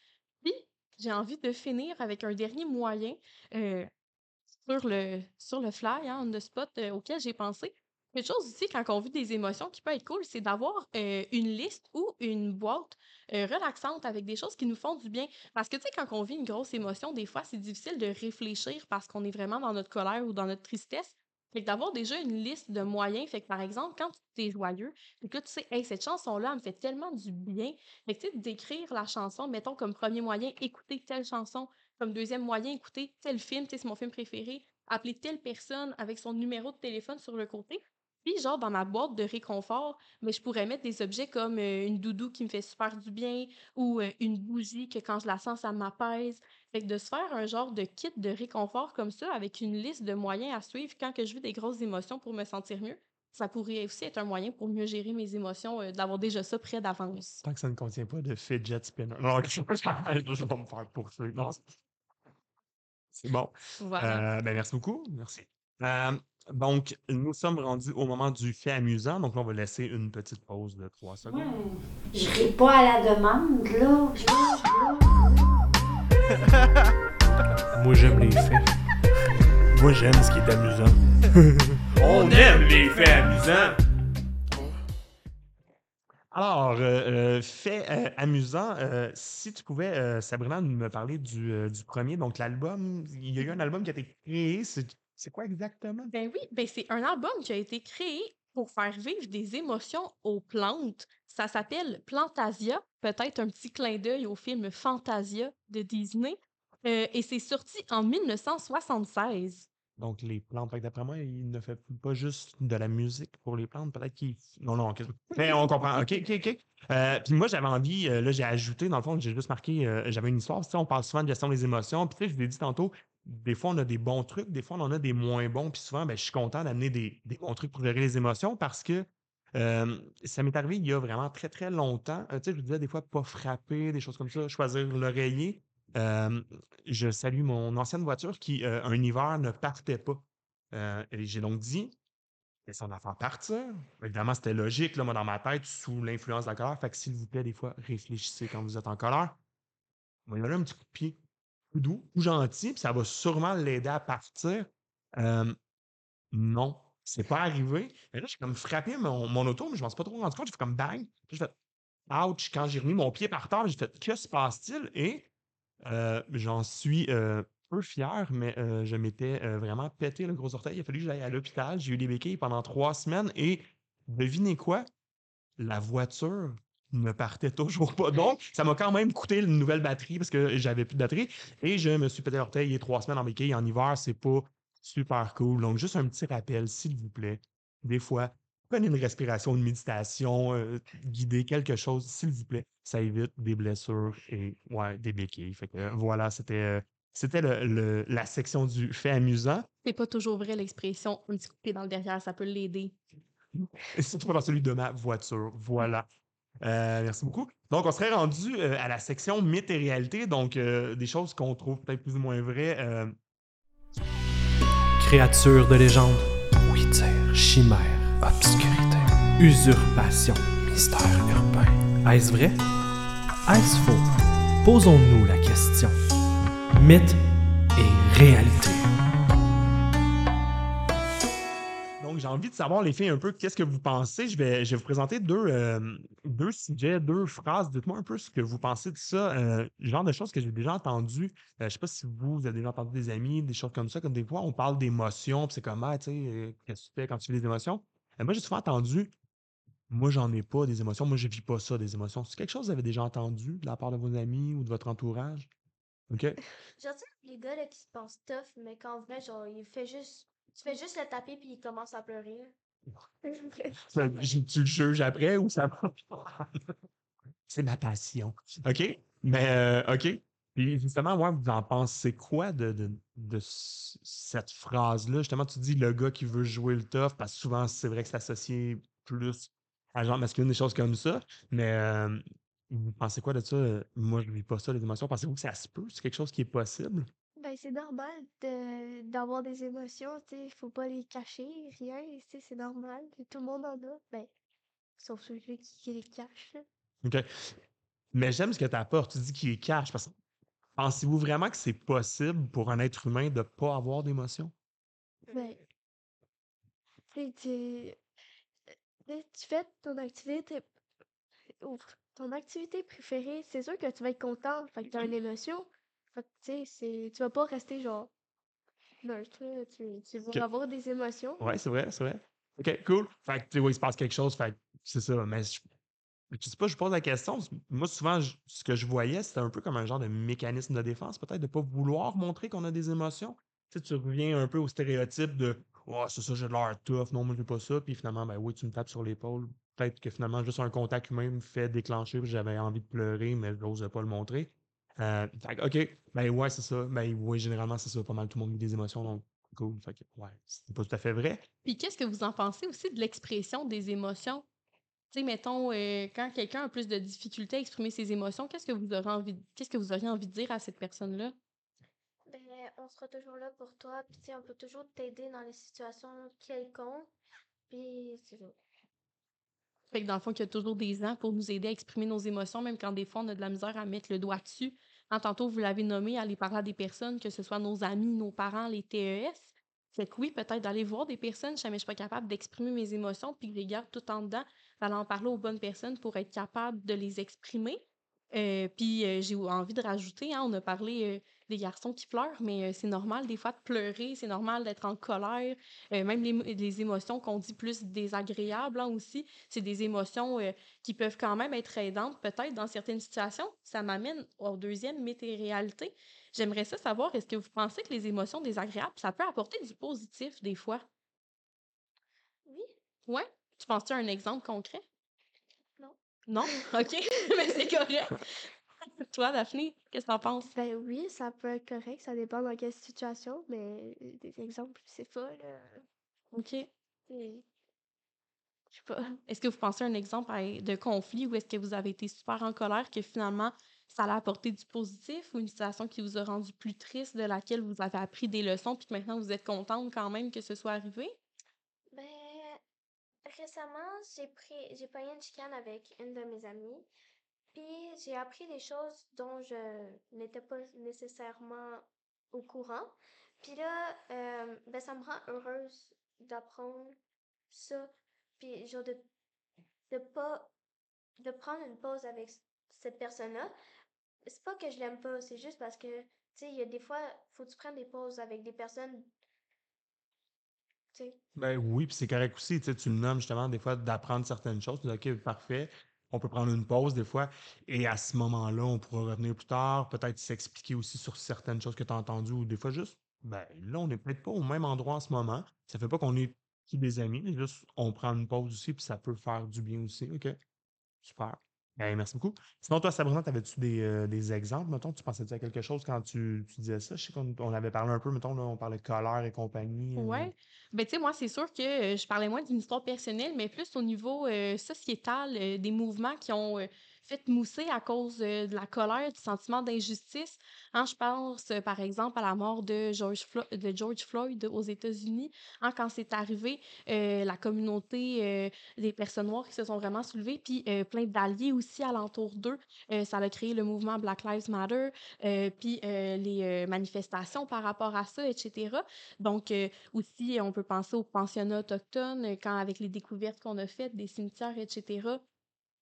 Puis, j'ai envie de finir avec un dernier moyen sur, le, sur le fly, hein, the spot, auquel j'ai pensé. Quelque chose aussi, quand on vit des émotions qui peut être cool, c'est d'avoir euh, une liste ou une boîte euh, relaxante avec des choses qui nous font du bien. Parce que, tu sais, quand on vit une grosse émotion, des fois, c'est difficile de réfléchir parce qu'on est vraiment dans notre colère ou dans notre tristesse. Fait que d'avoir déjà une liste de moyens, fait que par exemple, quand tu es joyeux, et que tu sais, hey, cette chanson-là, me fait tellement du bien. Fait que, tu sais, d'écrire la chanson, mettons comme premier moyen, écouter telle chanson. Comme deuxième moyen, écouter tel film, tu sais, c'est mon film préféré. Appeler telle personne avec son numéro de téléphone sur le côté. Puis, genre, dans ma boîte de réconfort, mais je pourrais mettre des objets comme euh, une doudou qui me fait super du bien ou euh, une bougie que quand je la sens, ça m'apaise. Fait que de se faire un genre de kit de réconfort comme ça avec une liste de moyens à suivre quand que je vis des grosses émotions pour me sentir mieux, ça pourrait aussi être un moyen pour mieux gérer mes émotions, euh, d'avoir déjà ça prêt d'avance. Tant que ça ne contient pas de fidget spinner. Non, je ne vais pas me faire poursuivre. C'est bon. Voilà. Euh, ben, merci beaucoup. Merci. Euh, donc, nous sommes rendus au moment du fait amusant. Donc, là, on va laisser une petite pause de 3 secondes. Je ris pas à la demande, là. Moi, j'aime les faits. Moi, j'aime ce qui est amusant. On aime les faits amusants. Alors, euh, euh, fait euh, amusant, euh, si tu pouvais, euh, Sabrina, nous me parler du, euh, du premier, donc l'album, il y a eu un album qui a été créé, c'est c'est quoi exactement? Ben oui, ben c'est un album qui a été créé pour faire vivre des émotions aux plantes. Ça s'appelle Plantasia, peut-être un petit clin d'œil au film Fantasia de Disney. Euh, et c'est sorti en 1976. Donc, les plantes, d'après moi, il ne fait pas juste de la musique pour les plantes, peut-être qu'il... Non, non. Mais on comprend. OK, OK, OK. Euh, puis moi, j'avais envie, euh, là, j'ai ajouté, dans le fond, j'ai juste marqué, euh, j'avais une histoire. Tu sais, on parle souvent de gestion des émotions. Puis tu sais, je l'ai dit tantôt, des fois, on a des bons trucs, des fois, on en a des moins bons. Puis souvent, ben, je suis content d'amener des, bons trucs pour gérer les émotions parce que ça m'est arrivé il y a vraiment très, très longtemps. Euh, tu sais, je vous disais des fois, pas frapper, des choses comme ça, choisir l'oreiller. Je salue mon ancienne voiture qui, euh, un hiver, ne partait pas. Euh, et j'ai donc dit, laissons l'enfant partir. Évidemment, c'était logique, là, moi, dans ma tête, sous l'influence de la colère. Fait que s'il vous plaît, des fois, réfléchissez quand vous êtes en colère. Va lui donner un petit coup de pied, doux, tout gentil, puis ça va sûrement l'aider à partir. Euh, non, c'est pas arrivé. Mais là, j'ai comme frappé mon, mon auto, mais je m'en suis pas trop rendu compte. J'ai fait comme bang. Puis j'ai fait ouch. Quand j'ai remis mon pied par terre, j'ai fait que se passe-t-il? Et euh, j'en suis euh, peu fier, mais euh, je m'étais euh, vraiment pété le gros orteil. Il a fallu que j'aille à l'hôpital. J'ai eu des béquilles pendant trois semaines et devinez quoi? La voiture ne partait toujours pas. Donc, ça m'a quand même coûté une nouvelle batterie parce que j'avais plus de batterie et je me suis pété l'orteil il y a trois semaines en béquille. En hiver, c'est pas super cool. Donc, juste un petit rappel, s'il vous plaît. Des fois, prenez une respiration, une méditation, euh, guidez quelque chose, s'il vous plaît. Ça évite des blessures et ouais, des béquilles. Fait que euh, voilà, c'était euh, c'était le- le- la section du fait amusant. C'est pas toujours vrai l'expression un petit coup de pied dans le derrière, ça peut l'aider. Surtout pas dans celui de ma voiture. Voilà. Euh, merci beaucoup. Donc, on serait rendu euh, à la section mythes et réalité, donc euh, des choses qu'on trouve peut-être plus ou moins vraies. euh, Créature de légende. Dire. Chimère. Obscurité. Usurpation. Mystère urbain. Est-ce vrai? Est-ce faux? Posons-nous la question. Mythe et réalité. Envie de savoir, les filles, un peu qu'est-ce que vous pensez? Je vais, je vais vous présenter deux, euh, deux sujets, deux phrases. Dites-moi un peu ce que vous pensez de ça. Euh, genre de choses que j'ai déjà entendu. Euh, je ne sais pas si vous, avez déjà entendu des amis, des choses comme ça. Comme des fois, on parle d'émotions, c'est comme, ah, tu sais, euh, qu'est-ce que tu fais quand tu vis des émotions? Moi, j'ai souvent entendu, moi, j'en ai pas des émotions. Moi, je vis pas ça, des émotions. C'est quelque chose que vous avez déjà entendu de la part de vos amis ou de votre entourage? OK? Genre, les gars qui se pensent tough, mais qu'en vrai, genre, il fait juste. Tu fais juste le taper puis il commence à pleurer. Ça, Tu le juges après ou ça va? C'est ma passion. OK? Mais, euh, OK. Puis, justement, moi, vous en pensez quoi de, de, de cette phrase-là? Justement, tu dis le gars qui veut jouer le tough, parce que souvent, c'est vrai que c'est associé plus à genre masculin, des choses comme ça. Mais, euh, vous pensez quoi de ça? Moi, je ne vis pas ça, les émotions. Pensez-vous que ça se peut? C'est quelque chose qui est possible? C'est normal de, d'avoir des émotions, tu sais. Faut pas les cacher, rien, tu sais, c'est normal. Tout le monde en a. Ben, sauf celui qui, qui les cache, là. OK. Mais j'aime ce que tu apportes. Tu dis qu'il est cash. Parce que pensez-vous vraiment que c'est possible pour un être humain de ne pas avoir d'émotions? Ben, tu sais, tu, tu tu fais ton activité, ouf, ton activité préférée, c'est sûr que tu vas être content, fait que t'as une émotion. Fait que, tu sais, c'est, tu vas pas rester genre neutre, là, tu, tu vas Ok. avoir des émotions. Ouais, c'est vrai, c'est vrai. OK, cool. Fait que, tu sais, ouais, il se passe quelque chose. Fait que c'est ça. Mais je, je sais pas, je pose la question. Moi, souvent, je- ce que je voyais, c'était un peu comme un genre de mécanisme de défense, peut-être, de pas vouloir montrer qu'on a des émotions. Tu sais, tu reviens un peu au stéréotype de Oh, c'est ça, j'ai de l'air tough, non, moi, je veux pas ça. Puis finalement, ben oui, tu me tapes sur l'épaule. Peut-être que finalement, juste un contact humain me fait déclencher, puis j'avais envie de pleurer, mais je n'osais pas le montrer. Euh, fait que, OK, ben ouais, c'est ça. Ben oui, généralement, c'est ça. Pas mal tout le monde vit des émotions, donc cool. Fait que, ouais, c'est pas tout à fait vrai. Puis qu'est-ce que vous en pensez aussi de l'expression des émotions? Tu sais, mettons, euh, quand quelqu'un a plus de difficultés à exprimer ses émotions, qu'est-ce que vous aurez envie de- qu'est-ce que vous auriez envie de dire à cette personne-là? Ben, on sera toujours là pour toi, puis tu sais, on peut toujours t'aider dans les situations quelconques, puis c'est ça. Fait que dans le fond, qu'il y a toujours des ans pour nous aider à exprimer nos émotions, même quand des fois on a de la misère à mettre le doigt dessus. Hein, tantôt, vous l'avez nommé, aller parler à des personnes, que ce soit nos amis, nos parents, les TES. Fait que oui, peut-être d'aller voir des personnes, jamais je suis pas capable d'exprimer mes émotions, puis je les garde tout en dedans, d'aller en parler aux bonnes personnes pour être capable de les exprimer. Euh, puis euh, j'ai envie de rajouter, hein, on a parlé euh, des garçons qui pleurent, mais euh, c'est normal des fois de pleurer, c'est normal d'être en colère, euh, même les, les émotions qu'on dit plus désagréables hein, aussi, c'est des émotions euh, qui peuvent quand même être aidantes peut-être dans certaines situations. Ça m'amène au deuxième météo-réalité. J'aimerais ça savoir, est-ce que vous pensez que les émotions désagréables, ça peut apporter du positif des fois? Oui, Ouais? Tu penses-tu à un exemple concret? Non. Non? OK, mais c'est correct. Toi, Daphné, qu'est-ce que t'en penses? ben oui, ça peut être correct, ça dépend dans quelle situation, mais euh, des exemples, c'est pas, là. OK. Je sais pas. Est-ce que vous pensez à un exemple de conflit où est-ce que vous avez été super en colère que finalement ça a apporté du positif ou une situation qui vous a rendu plus triste de laquelle vous avez appris des leçons puis que maintenant vous êtes contente quand même que ce soit arrivé? Ben, récemment, j'ai pris, j'ai pogné une chicane avec une de mes amies, puis j'ai appris des choses dont je n'étais pas nécessairement au courant. Puis là, euh, ben, ça me rend heureuse d'apprendre ça, puis genre de, de pas, de prendre une pause avec cette personne-là. C'est pas que je l'aime pas, c'est juste parce que, tu sais, il y a des fois, faut que tu prennes des pauses avec des personnes. Ben oui, puis c'est correct aussi. Tu le nommes justement des fois d'apprendre certaines choses. OK, parfait. On peut prendre une pause des fois. Et à ce moment-là, on pourra revenir plus tard, peut-être s'expliquer aussi sur certaines choses que tu as entendues ou des fois juste, ben là, on n'est peut-être pas au même endroit en ce moment. Ça fait pas qu'on est tous des amis, mais juste on prend une pause aussi, puis ça peut faire du bien aussi. OK? Super. Ben, merci beaucoup. Sinon, toi, Sabrina, avais-tu des, euh, des exemples, mettons? Tu pensais-tu à quelque chose quand tu, tu disais ça? Je sais qu'on on avait parlé un peu, mettons, là, on parlait de colère et compagnie. euh, Ouais. Ben, tu sais, moi, c'est sûr que euh, je parlais moins d'une histoire personnelle, mais plus au niveau sociétal, des mouvements qui ont fait mousser à cause euh, de la colère, du sentiment d'injustice. Hein, je pense, euh, par exemple, à la mort de George, Floyd aux États-Unis. Hein, quand c'est arrivé, euh, la communauté des personnes noires qui se sont vraiment soulevées, puis plein d'alliés aussi alentour d'eux. Ça a créé le mouvement Black Lives Matter, puis les manifestations par rapport à ça, etc. Donc, aussi, on peut penser aux pensionnats autochtones, quand avec les découvertes qu'on a faites des cimetières, etc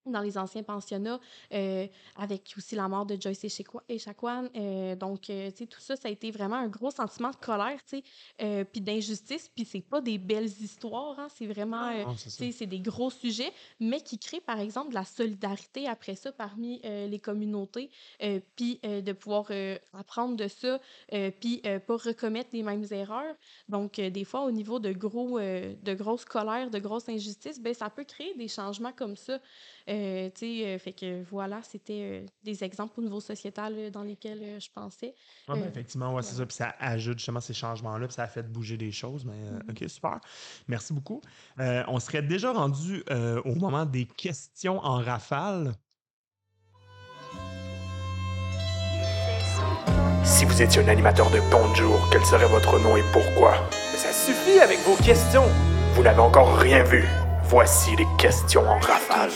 dans les anciens pensionnats, euh, avec aussi la mort de Joyce Echaquan. Echaquan. Euh, donc, euh, tu sais, tout ça, ça a été vraiment un gros sentiment de colère, tu sais, puis d'injustice. Puis c'est pas des belles histoires, hein, c'est vraiment, tu sais, c'est des gros sujets, mais qui créent, par exemple, de la solidarité après ça parmi les communautés, puis de pouvoir apprendre de ça, puis pas recommettre les mêmes erreurs. Donc, des fois, au niveau de gros, de grosses colères, de grosses injustices, ben, ça peut créer des changements comme ça. Euh, tu sais, euh, fait que voilà, c'était euh, des exemples au niveau sociétal euh, dans lesquels euh, je pensais. Ouais, ben, effectivement, ouais, c'est ça. Puis ça ajoute justement ces changements-là, puis ça a fait bouger des choses. Mais euh, OK, super. Merci beaucoup. Euh, on serait déjà rendu euh, au moment des questions en rafale. Si vous étiez un animateur de Bonjour, quel serait votre nom et pourquoi? Mais ça suffit avec vos questions Vous n'avez encore rien vu. Voici les questions en rafale.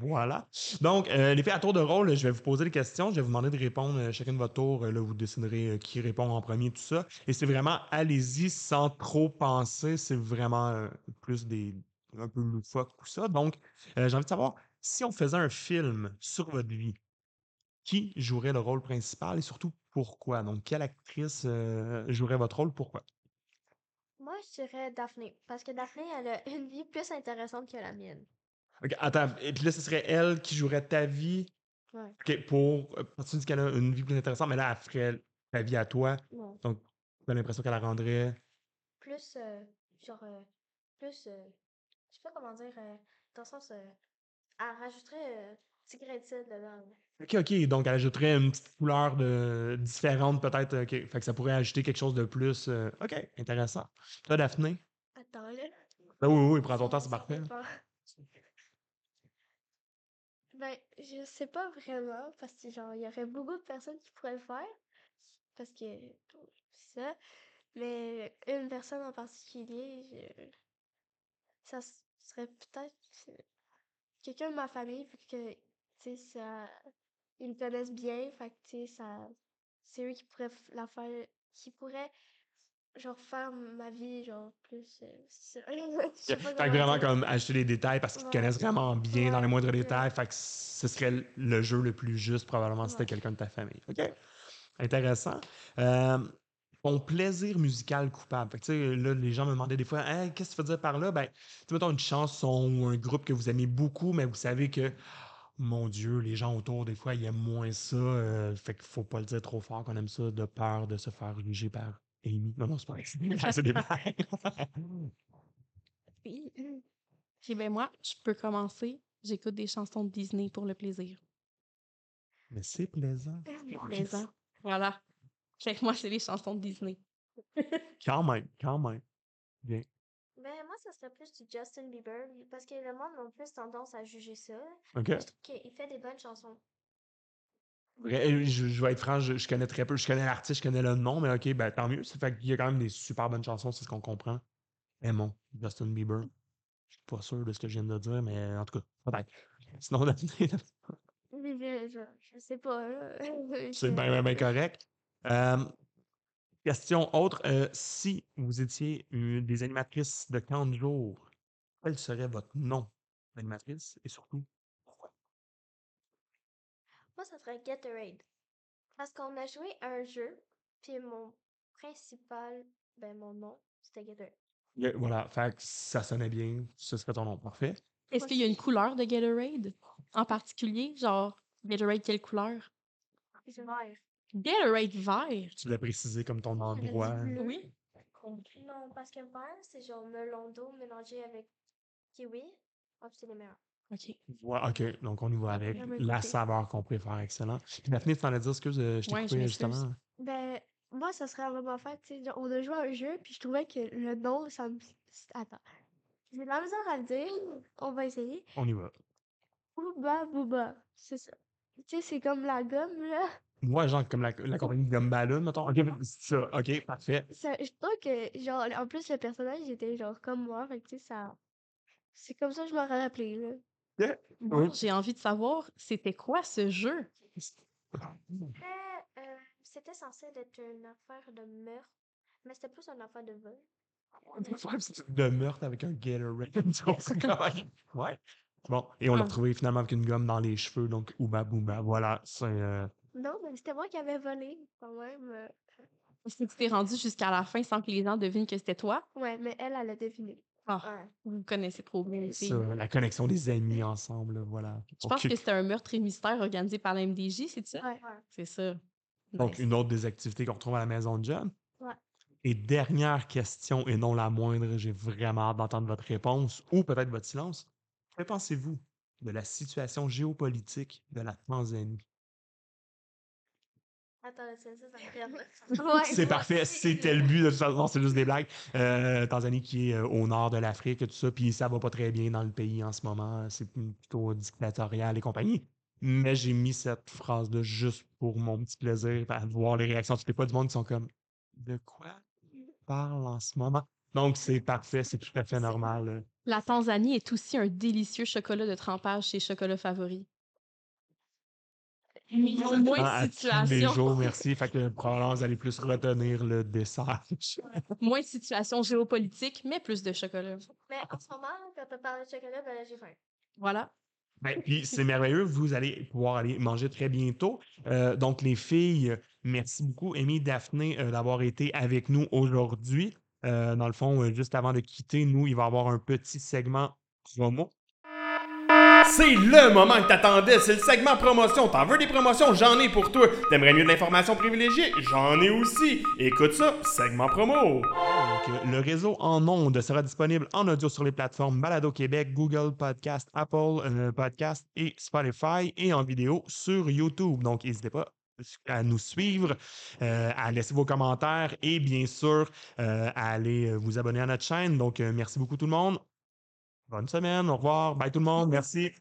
Voilà. Donc, euh, les filles, à tour de rôle, je vais vous poser des questions. Je vais vous demander de répondre euh, chacun de votre tour. Euh, Là, vous déciderez euh, qui répond en premier, tout ça. Et c'est vraiment, allez-y sans trop penser. C'est vraiment plus des un peu loufoque, tout ça. Donc, j'ai envie de savoir, si on faisait un film sur votre vie, qui jouerait le rôle principal et surtout pourquoi? Donc, quelle actrice euh, jouerait votre rôle? Pourquoi? Moi, je dirais Daphné. Parce que Daphné, elle a une vie plus intéressante que la mienne. Ok, attends, et puis là, ce serait elle qui jouerait ta vie? Ouais. Ok, pour. euh, Parce que tu dis qu'elle a une vie plus intéressante, mais là, elle ferait ta vie à toi. Ouais. Donc, tu as l'impression qu'elle la rendrait? Plus, euh, genre, euh, plus, je sais pas comment dire, dans le sens, elle rajouterait petit grain de sel dedans. là. Ok, ok, donc elle ajouterait une petite couleur de... différente, peut-être. Ok, fait que ça pourrait ajouter quelque chose de plus. euh, Ok, intéressant. Toi, Daphné? Attends, là. Ah oui, oui, oui, prends ton temps, c'est parfait. Ben, je sais pas vraiment, parce que, genre, il y aurait beaucoup de personnes qui pourraient le faire. Parce que, ça. Mais une personne en particulier, je... ça serait peut-être euh, quelqu'un de ma famille, vu que, tu sais, ça... ils me connaissent bien, fait que, tu sais, ça... c'est eux qui pourraient la faire, qui pourraient, genre, faire ma vie, genre, plus... euh, c'est Fait que vraiment comme acheter les détails parce qu'ils te Ouais. connaissent vraiment bien dans les moindres détails. Fait que ce serait le jeu le plus juste probablement si c'était quelqu'un de ta famille. OK? Intéressant. Euh, ton plaisir musical coupable. Fait que, tu sais, là, les gens me demandaient des fois, Hey, qu'est-ce que tu veux dire par là? Ben, tu mettons une chanson ou un groupe que vous aimez beaucoup, mais vous savez que, mon Dieu, les gens autour, des fois, ils aiment moins ça. euh, fait qu'il faut pas le dire trop fort qu'on aime ça de peur de se faire juger par Amy. Non, non, c'est pas vrai. C'est des blagues. Puis ben moi, je peux commencer. J'écoute des chansons de Disney pour le plaisir. Mais c'est plaisant. Plaisant. Voilà. Fait que moi, c'est les chansons de Disney. Quand même, quand même. Bien. Ben, moi, ça serait plus du Justin Bieber, parce que le monde a plus tendance à juger ça. OK. Je trouve qu'il fait des bonnes chansons. Euh, Je, je vais être franc, je, je connais très peu. Je connais l'artiste, je connais le nom, mais OK, ben, tant mieux. Ça fait qu'il y a quand même des super bonnes chansons, c'est ce qu'on comprend. Aimons Justin Bieber. Je suis pas sûr de ce que je viens de dire, mais en tout cas, peut-être. Sinon, Mais je, je, je sais pas, c'est bien, bien correct. Euh, question autre. euh, si vous étiez une des animatrices de 40 jours, quel serait votre nom d'animatrice et surtout pourquoi? Moi, ça serait Gatorade. Parce qu'on a joué à un jeu, puis mon principal, ben, mon nom, c'était Gatorade. Yeah, Voilà, fait que ça sonnait bien, ce serait ton nom. Parfait. Est-ce qu'il y a une couleur de Gatorade en particulier? Genre, Gatorade, quelle couleur? C'est vert. Gatorade vert. Tu l'as précisé comme ton endroit. Oui. Non, parce que vert, c'est genre melon d'eau mélangé avec kiwi. Puis c'est les meilleurs. OK. Ouais, OK, donc on y va avec Ah, ben, la saveur qu'on préfère. Excellent. Puis Daphné, tu t'en as dit, excuse, euh, je t'ai Ouais, coupé justement. Ben, moi, ça serait vraiment fait, tu sais, genre, on a joué à un jeu, puis je trouvais que le nom, ça me... Attends. J'ai de la misère à le dire. On va essayer. On y va. Booba Booba. C'est ça. Tu sais, c'est comme la gomme, là. Moi, genre, comme la, la compagnie de mettons. Ok, c'est ça. Ok, parfait. Ça, je trouve que, genre, en plus, le personnage était genre comme moi, fait que, tu sais, ça... C'est comme ça que je m'aurais rappelé, là. Oui. j'ai envie de savoir, c'était quoi ce jeu? C'était, euh, c'était censé être une affaire de meurtre, mais c'était plus une affaire de vol. De meurtre avec un Gatorade. Ouais. Bon, et on l'a Ah. retrouvé finalement avec une gomme dans les cheveux, donc Ouba Booba. Voilà, c'est. euh, Non, mais c'était moi qui avais volé, quand même. euh. Est-ce que tu t'es rendu jusqu'à la fin sans que les gens devinent que c'était toi? Ouais, mais elle, elle a deviné. Ah, Ouais. vous connaissez trop bien ça, la connexion des amis ensemble, là, voilà. Je pense que c'était un meurtre et mystère organisé par la MDJ, c'est ça? Ouais. C'est ça. Donc, Nice. une autre des activités qu'on retrouve à la maison de John. Ouais. Et dernière question, et non la moindre, j'ai vraiment hâte d'entendre votre réponse ou peut-être votre silence. Que pensez-vous de la situation géopolitique de la Tanzanie? Attends, c'est ça, ça me perd. Ouais, C'est moi parfait, c'était le but de toute façon, c'est juste des blagues. Euh, Tanzanie qui est euh, au nord de l'Afrique et tout ça, puis ça va pas très bien dans le pays en ce moment, c'est plutôt dictatorial et compagnie. Mais j'ai mis cette phrase-là juste pour mon petit plaisir, à voir les réactions. Tu pas du monde qui sont comme De quoi tu parles en ce moment? Donc c'est parfait, c'est tout à fait normal. La Tanzanie est aussi un délicieux chocolat de trempage chez Chocolat Favori. Moins de situations. jours, merci. Fait que probablement vous allez plus retenir le dessert. Moins de situations géopolitiques, mais plus de chocolat. Mais en ce moment, quand t'as parlé de chocolat, ben j'ai faim. Voilà. Ben, puis c'est merveilleux, vous allez pouvoir aller manger très bientôt. Euh, donc, les filles, merci beaucoup, Amy, Daphné, euh, d'avoir été avec nous aujourd'hui. Euh, dans le fond, euh, juste avant de quitter, nous, il va y avoir un petit segment promo. C'est le moment que t'attendais, c'est le segment promotion. T'en veux des promotions? J'en ai pour toi. T'aimerais mieux de l'information privilégiée? J'en ai aussi. Écoute ça, segment promo. Donc, le réseau en ondes sera disponible en audio sur les plateformes Balado Québec, Google Podcast, Apple euh, Podcast et Spotify et en vidéo sur YouTube. Donc, n'hésitez pas à nous suivre, euh, à laisser vos commentaires et bien sûr euh, à aller vous abonner à notre chaîne. Donc, merci beaucoup tout le monde. Bonne semaine, au revoir, bye tout le monde, merci.